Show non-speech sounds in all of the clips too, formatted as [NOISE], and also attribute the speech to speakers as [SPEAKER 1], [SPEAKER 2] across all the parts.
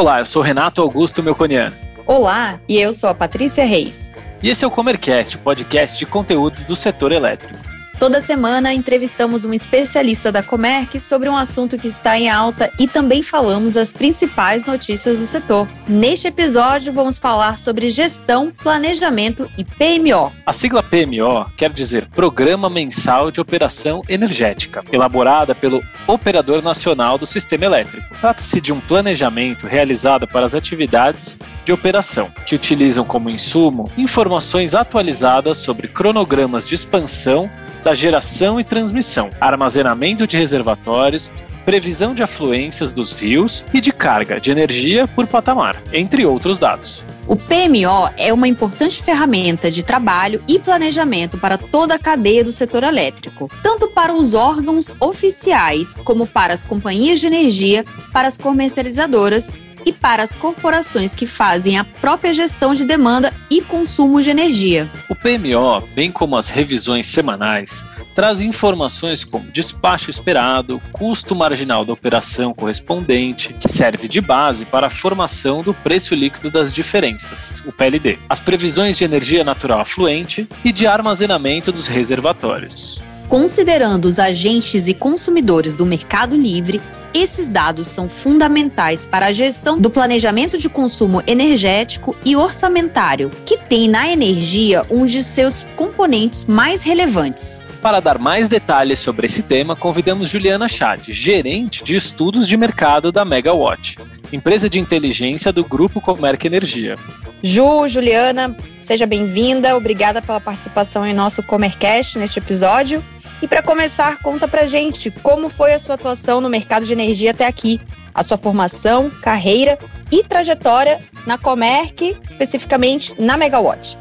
[SPEAKER 1] Olá, eu sou Renato Augusto Melconian.
[SPEAKER 2] Olá, e eu sou a Patrícia Reis.
[SPEAKER 1] E esse é o Comercast, o podcast de conteúdos do setor elétrico.
[SPEAKER 2] Toda semana entrevistamos um especialista da Comerc sobre um assunto que está em alta e também falamos as principais notícias do setor. Neste episódio, vamos falar sobre gestão, planejamento e PMO.
[SPEAKER 1] A sigla PMO quer dizer Programa Mensal de Operação Energética, elaborada pelo Operador Nacional do Sistema Elétrico. Trata-se de um planejamento realizado para as atividades de operação, que utilizam como insumo informações atualizadas sobre cronogramas de expansão da geração e transmissão, armazenamento de reservatórios, previsão de afluências dos rios e de carga de energia por patamar, entre outros dados.
[SPEAKER 2] O PMO é uma importante ferramenta de trabalho e planejamento para toda a cadeia do setor elétrico, tanto para os órgãos oficiais como para as companhias de energia, para as comercializadoras e para as corporações que fazem a própria gestão de demanda e consumo de energia.
[SPEAKER 1] O PMO, bem como as revisões semanais, traz informações como despacho esperado, custo marginal da operação correspondente, que serve de base para a formação do preço líquido das diferenças, o PLD, as previsões de energia natural afluente e de armazenamento dos reservatórios.
[SPEAKER 2] Considerando os agentes e consumidores do mercado livre, esses dados são fundamentais para a gestão do planejamento de consumo energético e orçamentário, que tem na energia um de seus componentes mais relevantes.
[SPEAKER 1] Para dar mais detalhes sobre esse tema, convidamos Juliana Chad, gerente de estudos de mercado da Megawatt, empresa de inteligência do Grupo Comerc Energia.
[SPEAKER 2] Ju, Juliana, seja bem-vinda. Obrigada pela participação em nosso Comercast neste episódio. E para começar, conta pra gente como foi a sua atuação no mercado de energia até aqui, a sua formação, carreira e trajetória na Comerc, especificamente na Megawatt.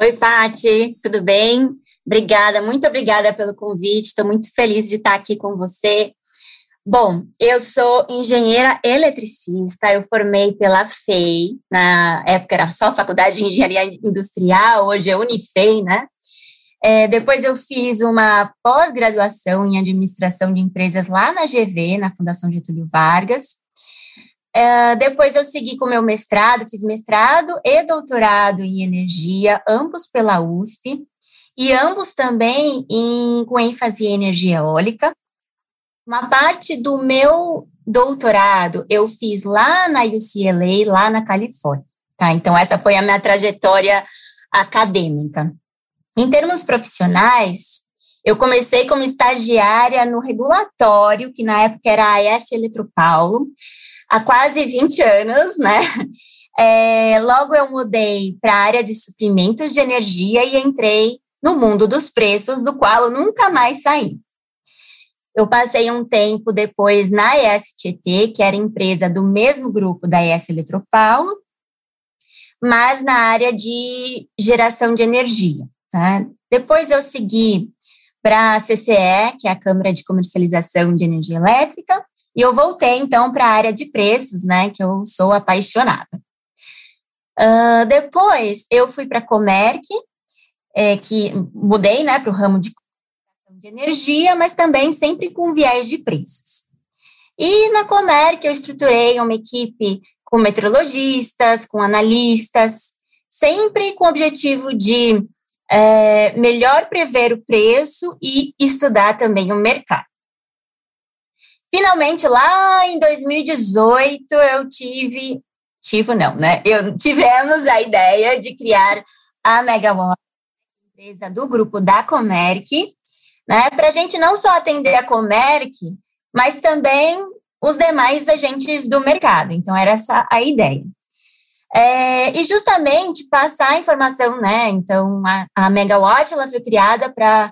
[SPEAKER 3] Oi, Pati, tudo bem? Obrigada, muito obrigada pelo convite. Estou muito feliz de estar aqui com você. Bom, eu sou engenheira eletricista, eu formei pela FEI, na época era só Faculdade de Engenharia Industrial, hoje é Unifei, né? É, depois eu fiz uma pós-graduação em administração de empresas lá na GV, na Fundação Getúlio Vargas. É, depois eu segui com meu mestrado, fiz mestrado e doutorado em energia, ambos pela USP, e ambos também em, com ênfase em energia eólica. Uma parte do meu doutorado eu fiz lá na UCLA, lá na Califórnia. Tá? Então, essa foi a minha trajetória acadêmica. Em termos profissionais, eu comecei como estagiária no regulatório, que na época era a AES Eletropaulo, há quase 20 anos, né? É, [LAUGHS] logo eu mudei para a área de suprimentos de energia e entrei no mundo dos preços, do qual eu nunca mais saí. Eu passei um tempo depois na ESTT, que era empresa do mesmo grupo da ES Eletropaulo, mas na área de geração de energia. Tá? Depois eu segui para a CCE, que é a Câmara de Comercialização de Energia Elétrica, e eu voltei então para a área de preços, né, que eu sou apaixonada. Uh, depois eu fui para a Comerc, é, que mudei né, para o ramo de de energia, mas também sempre com viés de preços. E na Comerc eu estruturei uma equipe com metrologistas, com analistas, sempre com o objetivo de é, melhor prever o preço e estudar também o mercado. Finalmente, lá em 2018, eu tive, tive não, né? Eu [LAUGHS] tivemos a ideia de criar a Megawatt, empresa do grupo da Comerc, né? Para a gente não só atender a Comerc, mas também os demais agentes do mercado. Então, era essa a ideia. É, e justamente passar a informação, né? Então, a, a Megawatt ela foi criada para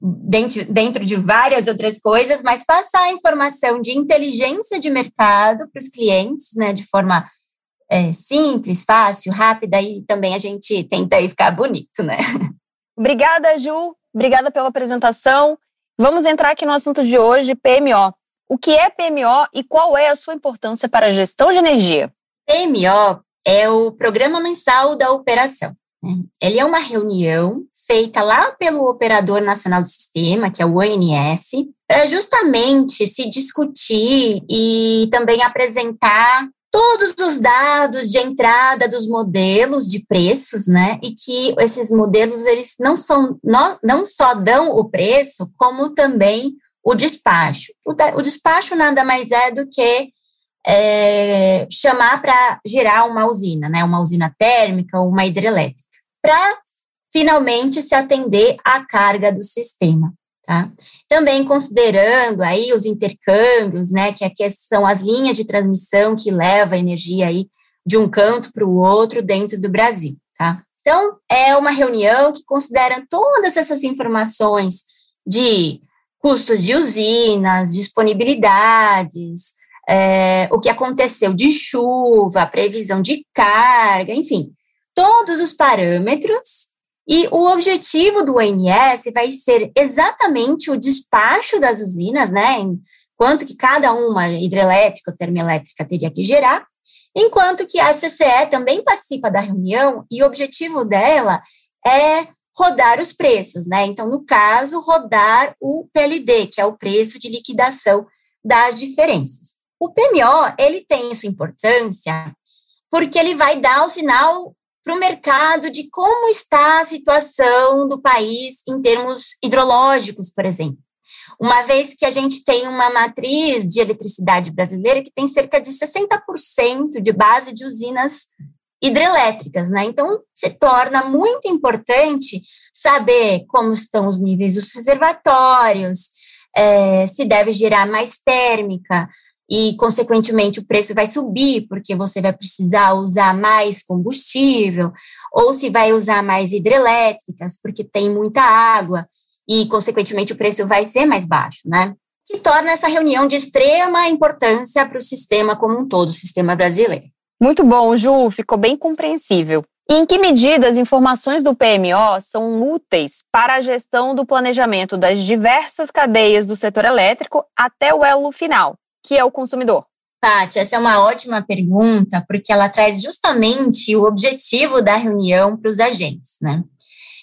[SPEAKER 3] dentro, dentro de várias outras coisas, mas passar a informação de inteligência de mercado para os clientes, né? De forma é, simples, fácil, rápida e também a gente tenta aí ficar bonito, né? [LAUGHS]
[SPEAKER 2] Obrigada, Ju. Obrigada pela apresentação. Vamos entrar aqui no assunto de hoje, PMO. O que é PMO e qual é a sua importância para a gestão de energia?
[SPEAKER 3] PMO é o Programa Mensal da Operação. Né? Ele é uma reunião feita lá pelo Operador Nacional do Sistema, que é o ONS, para justamente se discutir e também apresentar todos os dados de entrada dos modelos de preços, né? E que esses modelos eles não são não, só dão o preço, como também o despacho. O, o despacho nada mais é do que é, chamar para gerar uma usina, né? Uma usina térmica ou uma hidrelétrica, para finalmente se atender à carga do sistema. Tá? Também considerando aí os intercâmbios, né, que aqui são as linhas de transmissão que levam a energia aí de um canto para o outro dentro do Brasil, tá? Então, é uma reunião que considera todas essas informações de custos de usinas, disponibilidades, é, o que aconteceu de chuva, previsão de carga, enfim, todos os parâmetros e o objetivo do ONS vai ser exatamente o despacho das usinas, né? Quanto que cada uma hidrelétrica ou termoelétrica teria que gerar, enquanto que a CCE também participa da reunião e o objetivo dela é rodar os preços, né? Então, no caso, rodar o PLD, que é o preço de liquidação das diferenças. O PMO, ele tem sua importância porque ele vai dar o sinal para o mercado de como está a situação do país em termos hidrológicos, por exemplo. Uma vez que a gente tem uma matriz de eletricidade brasileira que tem cerca de 60% de base de usinas hidrelétricas, né? Então, se torna muito importante saber como estão os níveis dos reservatórios, é, se deve gerar mais térmica, e, consequentemente, o preço vai subir, porque você vai precisar usar mais combustível, ou se vai usar mais hidrelétricas, porque tem muita água, e, consequentemente, o preço vai ser mais baixo, né? Que torna essa reunião de extrema importância para o sistema como um todo, o sistema brasileiro.
[SPEAKER 2] Muito bom, Ju, ficou bem compreensível. E em que medida as informações do PMO são úteis para a gestão do planejamento das diversas cadeias do setor elétrico até o elo final, que é o consumidor?
[SPEAKER 3] Tati, essa é uma ótima pergunta, porque ela traz justamente o objetivo da reunião para os agentes, né?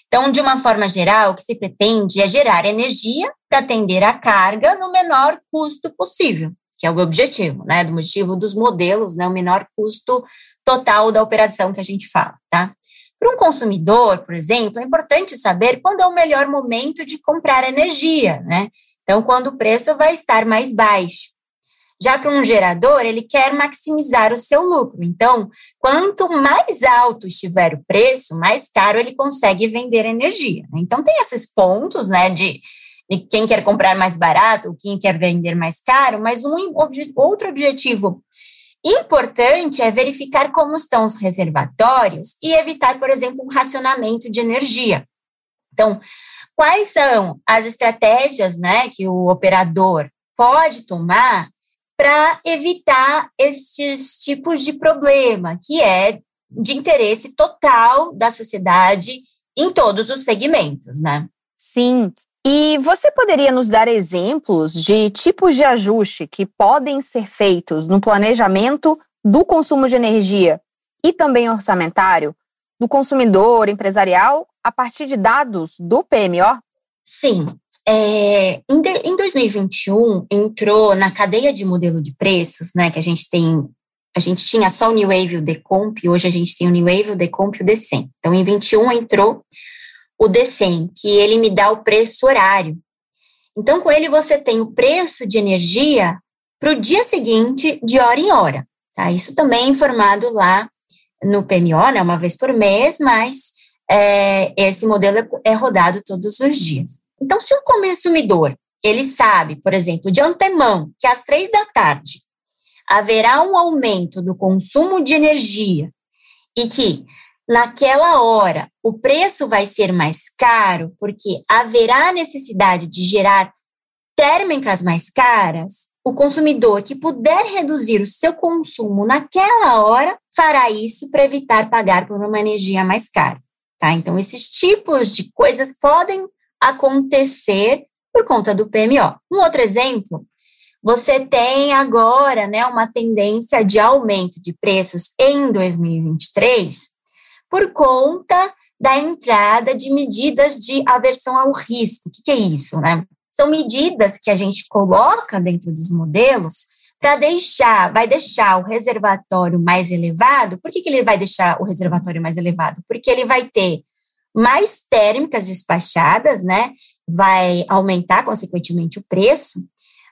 [SPEAKER 3] Então, de uma forma geral, o que se pretende é gerar energia para atender a carga no menor custo possível, que é o objetivo, né? Do motivo dos modelos, né? O menor custo total da operação que a gente fala, tá? Para um consumidor, por exemplo, é importante saber quando é o melhor momento de comprar energia, né? Então, quando o preço vai estar mais baixo. Já para um gerador, ele quer maximizar o seu lucro. Então, quanto mais alto estiver o preço, mais caro ele consegue vender energia. Então, tem esses pontos, né, de, de quem quer comprar mais barato, quem quer vender mais caro, mas um outro objetivo importante é verificar como estão os reservatórios e evitar, por exemplo, um racionamento de energia. Então, quais são as estratégias, né, que o operador pode tomar para evitar estes tipos de problema, que é de interesse total da sociedade em todos os segmentos, né?
[SPEAKER 2] Sim. E você poderia nos dar exemplos de tipos de ajuste que podem ser feitos no planejamento do consumo de energia e também orçamentário do consumidor empresarial a partir de dados do PMO?
[SPEAKER 3] Sim. É, em, de, em 2021, entrou na cadeia de modelo de preços, né, que a gente tem, a gente tinha só o New Wave e o Decomp, hoje a gente tem o New Wave, o Decomp e o Decem. Então, em 21 entrou o Decem, que ele me dá o preço horário. Então, com ele você tem o preço de energia para o dia seguinte, de hora em hora. Tá? Isso também é informado lá no PMO, né, uma vez por mês, mas é, esse modelo é, é rodado todos os dias. Então, se um consumidor ele sabe, por exemplo, de antemão, que às três da tarde haverá um aumento do consumo de energia e que naquela hora o preço vai ser mais caro, porque haverá necessidade de gerar térmicas mais caras, o consumidor que puder reduzir o seu consumo naquela hora fará isso para evitar pagar por uma energia mais cara. Tá? Então, esses tipos de coisas podem acontecer por conta do PMO. Um outro exemplo, você tem agora né, uma tendência de aumento de preços em 2023 por conta da entrada de medidas de aversão ao risco. O que, que é isso, né? São medidas que a gente coloca dentro dos modelos para deixar, vai deixar o reservatório mais elevado. Por que, que ele vai deixar o reservatório mais elevado? Porque ele vai ter mais térmicas despachadas, né? Vai aumentar, consequentemente, o preço,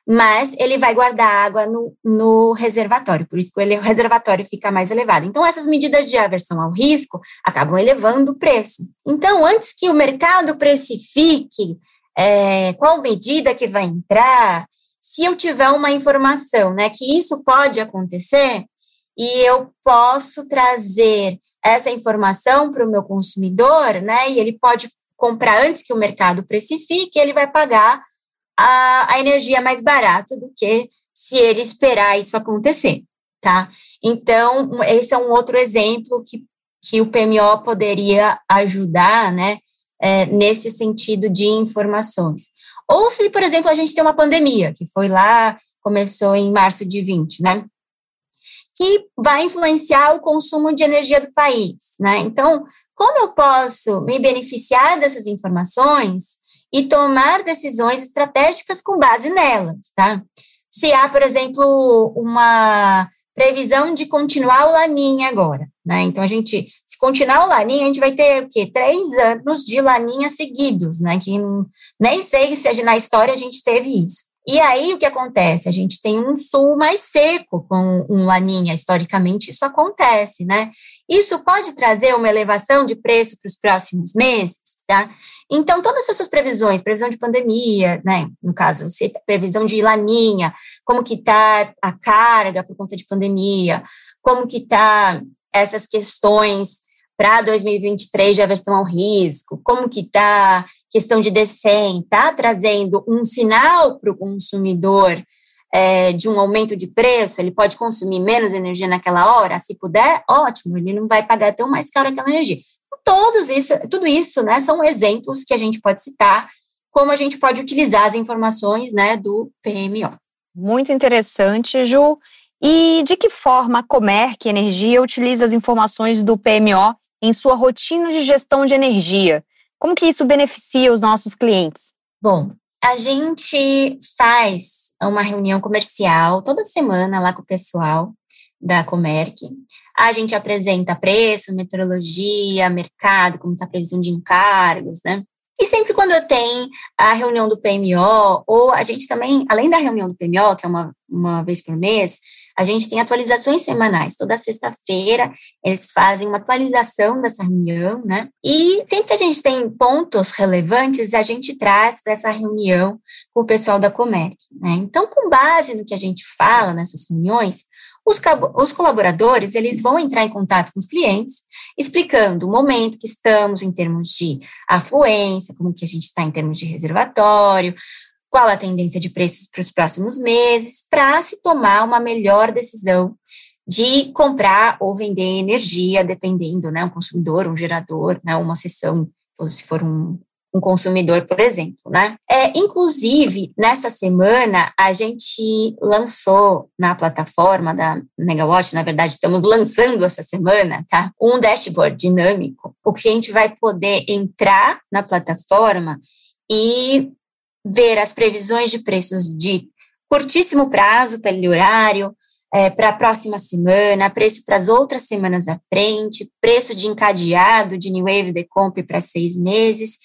[SPEAKER 3] mas ele vai guardar água no, no reservatório, por isso que o reservatório fica mais elevado. Então, essas medidas de aversão ao risco acabam elevando o preço. Então, antes que o mercado precifique é, qual medida que vai entrar, se eu tiver uma informação, né, que isso pode acontecer, e eu posso trazer essa informação para o meu consumidor, né, e ele pode comprar antes que o mercado precifique, ele vai pagar a, a energia mais barata do que se ele esperar isso acontecer, tá? Então, esse é um outro exemplo que, que o PMO poderia ajudar, né, é, nesse sentido de informações. Ou se, por exemplo, a gente tem uma pandemia, que foi lá, começou em março de 20, né, que vai influenciar o consumo de energia do país, né? Então, como eu posso me beneficiar dessas informações e tomar decisões estratégicas com base nelas, tá? Se há, por exemplo, uma previsão de continuar o Laninha agora, né? Então, a gente, se continuar o Laninha, a gente vai ter o quê? Três anos de Laninha seguidos, né? Que nem sei se na história a gente teve isso. E aí, o que acontece? A gente tem um sul mais seco com um laninha, historicamente isso acontece, né? Isso pode trazer uma elevação de preço para os próximos meses, tá? Então, todas essas previsões, previsão de pandemia, né? No caso, previsão de laninha, como que está a carga por conta de pandemia, como que está essas questões para 2023 de aversão ao risco, como que está questão de DECEM, está trazendo um sinal para o consumidor é, de um aumento de preço, ele pode consumir menos energia naquela hora, se puder, ótimo, ele não vai pagar tão mais caro aquela energia. Todos isso, tudo isso, né, são exemplos que a gente pode citar, como a gente pode utilizar as informações, né, do PMO.
[SPEAKER 2] Muito interessante, Ju. E de que forma a Comerc Energia utiliza as informações do PMO em sua rotina de gestão de energia? Como que isso beneficia os nossos clientes?
[SPEAKER 3] Bom, a gente faz uma reunião comercial toda semana lá com o pessoal da Comerc. A gente apresenta preço, meteorologia, mercado, como está a previsão de encargos, né? E sempre quando eu tenho a reunião do PMO, ou a gente também, além da reunião do PMO, que é uma, uma vez por mês, a gente tem atualizações semanais. Toda sexta-feira eles fazem uma atualização dessa reunião, né? E sempre que a gente tem pontos relevantes, a gente traz para essa reunião com o pessoal da Comerc, né? Então, com base no que a gente fala nessas reuniões, os, os, colaboradores, eles vão entrar em contato com os clientes, explicando o momento que estamos em termos de afluência, como que a gente está em termos de reservatório, qual a tendência de preços para os próximos meses, para se tomar uma melhor decisão de comprar ou vender energia, dependendo, né, um consumidor, um gerador, né, uma sessão, se for um, um consumidor, por exemplo, né? É, inclusive, nessa semana, a gente lançou na plataforma da Megawatt, na verdade, estamos lançando essa semana, tá? Um dashboard dinâmico. O cliente vai poder entrar na plataforma e ver as previsões de preços de curtíssimo prazo, pelo horário, é, para a próxima semana, preço para as outras semanas à frente, preço de encadeado de New Wave Decomp para seis meses,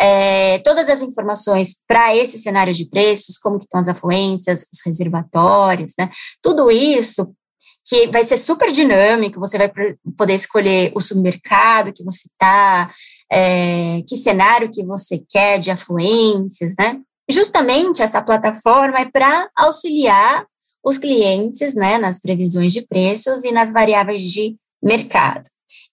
[SPEAKER 3] é, todas as informações para esse cenário de preços, como que estão as afluências, os reservatórios, né? Tudo isso que vai ser super dinâmico, você vai poder escolher o submercado que você está, é, que cenário que você quer de afluências, né? Justamente essa plataforma é para auxiliar os clientes, né, nas previsões de preços e nas variáveis de mercado.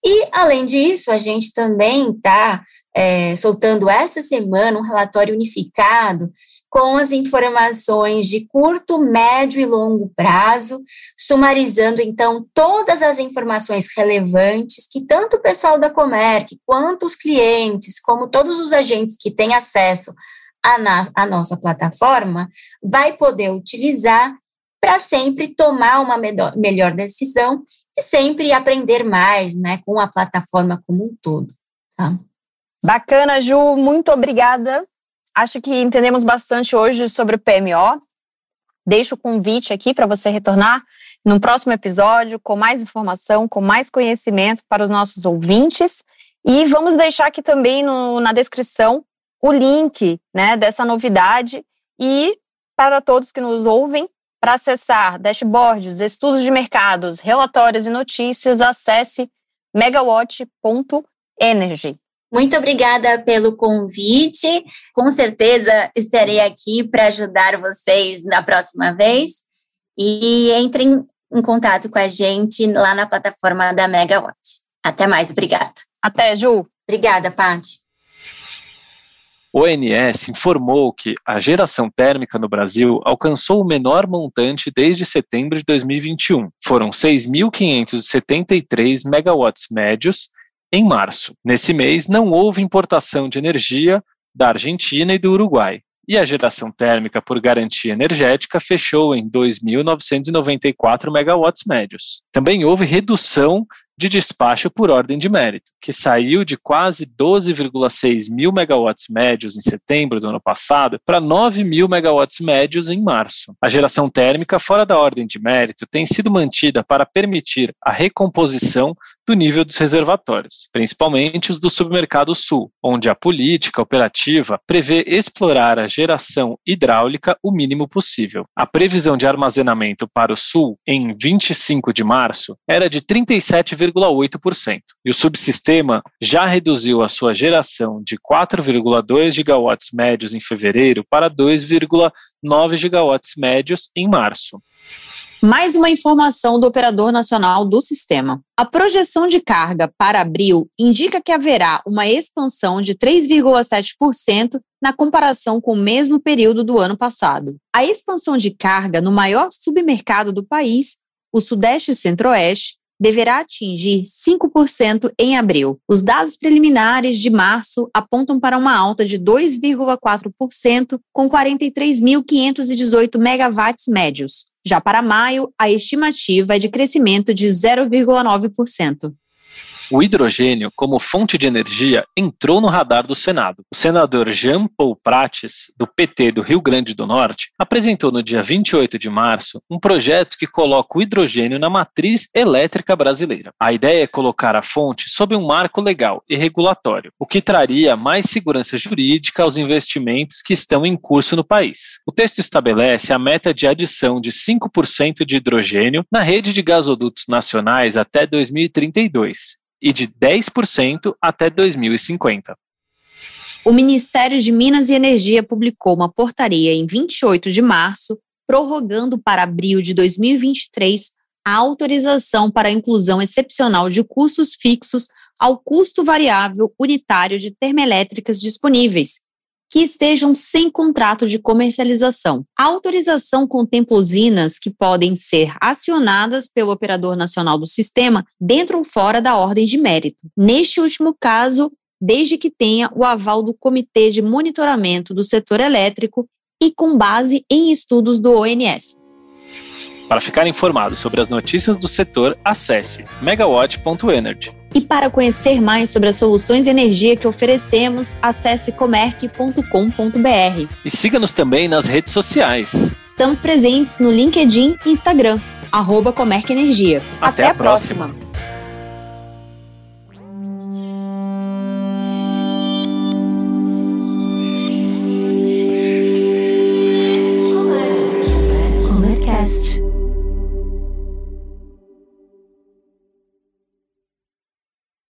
[SPEAKER 3] E, além disso, a gente também está é, soltando essa semana um relatório unificado com as informações de curto, médio e longo prazo, sumarizando então todas as informações relevantes que tanto o pessoal da Comerc, quanto os clientes, como todos os agentes que têm acesso à, na, à nossa plataforma, vai poder utilizar para sempre tomar uma melhor decisão e sempre aprender mais, né, com a plataforma como um todo, tá?
[SPEAKER 2] Bacana, Ju, muito obrigada. Acho que entendemos bastante hoje sobre o PMO. Deixo o convite aqui para você retornar no próximo episódio com mais informação, com mais conhecimento para os nossos ouvintes. E vamos deixar aqui também no, na descrição o link né, dessa novidade e para todos que nos ouvem, para acessar dashboards, estudos de mercados, relatórios e notícias, acesse megawatt.energy.
[SPEAKER 3] Muito obrigada pelo convite. Com certeza estarei aqui para ajudar vocês na próxima vez. E entrem em contato com a gente lá na plataforma da Megawatt. Até mais, obrigada.
[SPEAKER 2] Até, Ju.
[SPEAKER 3] Obrigada, Paty.
[SPEAKER 1] O ONS informou que a geração térmica no Brasil alcançou o menor montante desde setembro de 2021. Foram 6.573 megawatts médios em março. Nesse mês, não houve importação de energia da Argentina e do Uruguai. E a geração térmica por garantia energética fechou em 2.994 megawatts médios. Também houve redução de despacho por ordem de mérito, que saiu de quase 12,6 mil megawatts médios em setembro do ano passado para 9 mil megawatts médios em março. A geração térmica fora da ordem de mérito tem sido mantida para permitir a recomposição do nível dos reservatórios, principalmente os do submercado sul, onde a política operativa prevê explorar a geração hidráulica o mínimo possível. A previsão de armazenamento para o sul em 25 de março era de 37,8%, e o subsistema já reduziu a sua geração de 4,2 gigawatts médios em fevereiro para 2,9 gigawatts médios em março.
[SPEAKER 2] Mais uma informação do Operador Nacional do Sistema. A projeção de carga para abril indica que haverá uma expansão de 3,7% na comparação com o mesmo período do ano passado. A expansão de carga no maior submercado do país, o Sudeste e Centro-Oeste, deverá atingir 5% em abril. Os dados preliminares de março apontam para uma alta de 2,4%, com 43.518 megawatts médios. Já para maio, a estimativa é de crescimento de 0,9%.
[SPEAKER 1] O hidrogênio, como fonte de energia, entrou no radar do Senado. O senador Jean Paul Prates, do PT do Rio Grande do Norte, apresentou no dia 28 de março um projeto que coloca o hidrogênio na matriz elétrica brasileira. A ideia é colocar a fonte sob um marco legal e regulatório, o que traria mais segurança jurídica aos investimentos que estão em curso no país. O texto estabelece a meta de adição de 5% de hidrogênio na rede de gasodutos nacionais até 2032 e de 10% até 2050.
[SPEAKER 2] O Ministério de Minas e Energia publicou uma portaria em 28 de março, prorrogando para abril de 2023 a autorização para a inclusão excepcional de custos fixos ao custo variável unitário de termoelétricas disponíveis, que estejam sem contrato de comercialização. A autorização contempla usinas que podem ser acionadas pelo operador nacional do sistema dentro ou fora da ordem de mérito. Neste último caso, desde que tenha o aval do Comitê de Monitoramento do Setor Elétrico e com base em estudos do ONS.
[SPEAKER 1] Para ficar informado sobre as notícias do setor, acesse megawatt.energy.
[SPEAKER 2] E para conhecer mais sobre as soluções de energia que oferecemos, acesse comerc.com.br.
[SPEAKER 1] E siga-nos também nas redes sociais.
[SPEAKER 2] Estamos presentes no LinkedIn e Instagram, arroba Comerc Energia.
[SPEAKER 1] Até, Até a próxima. próxima.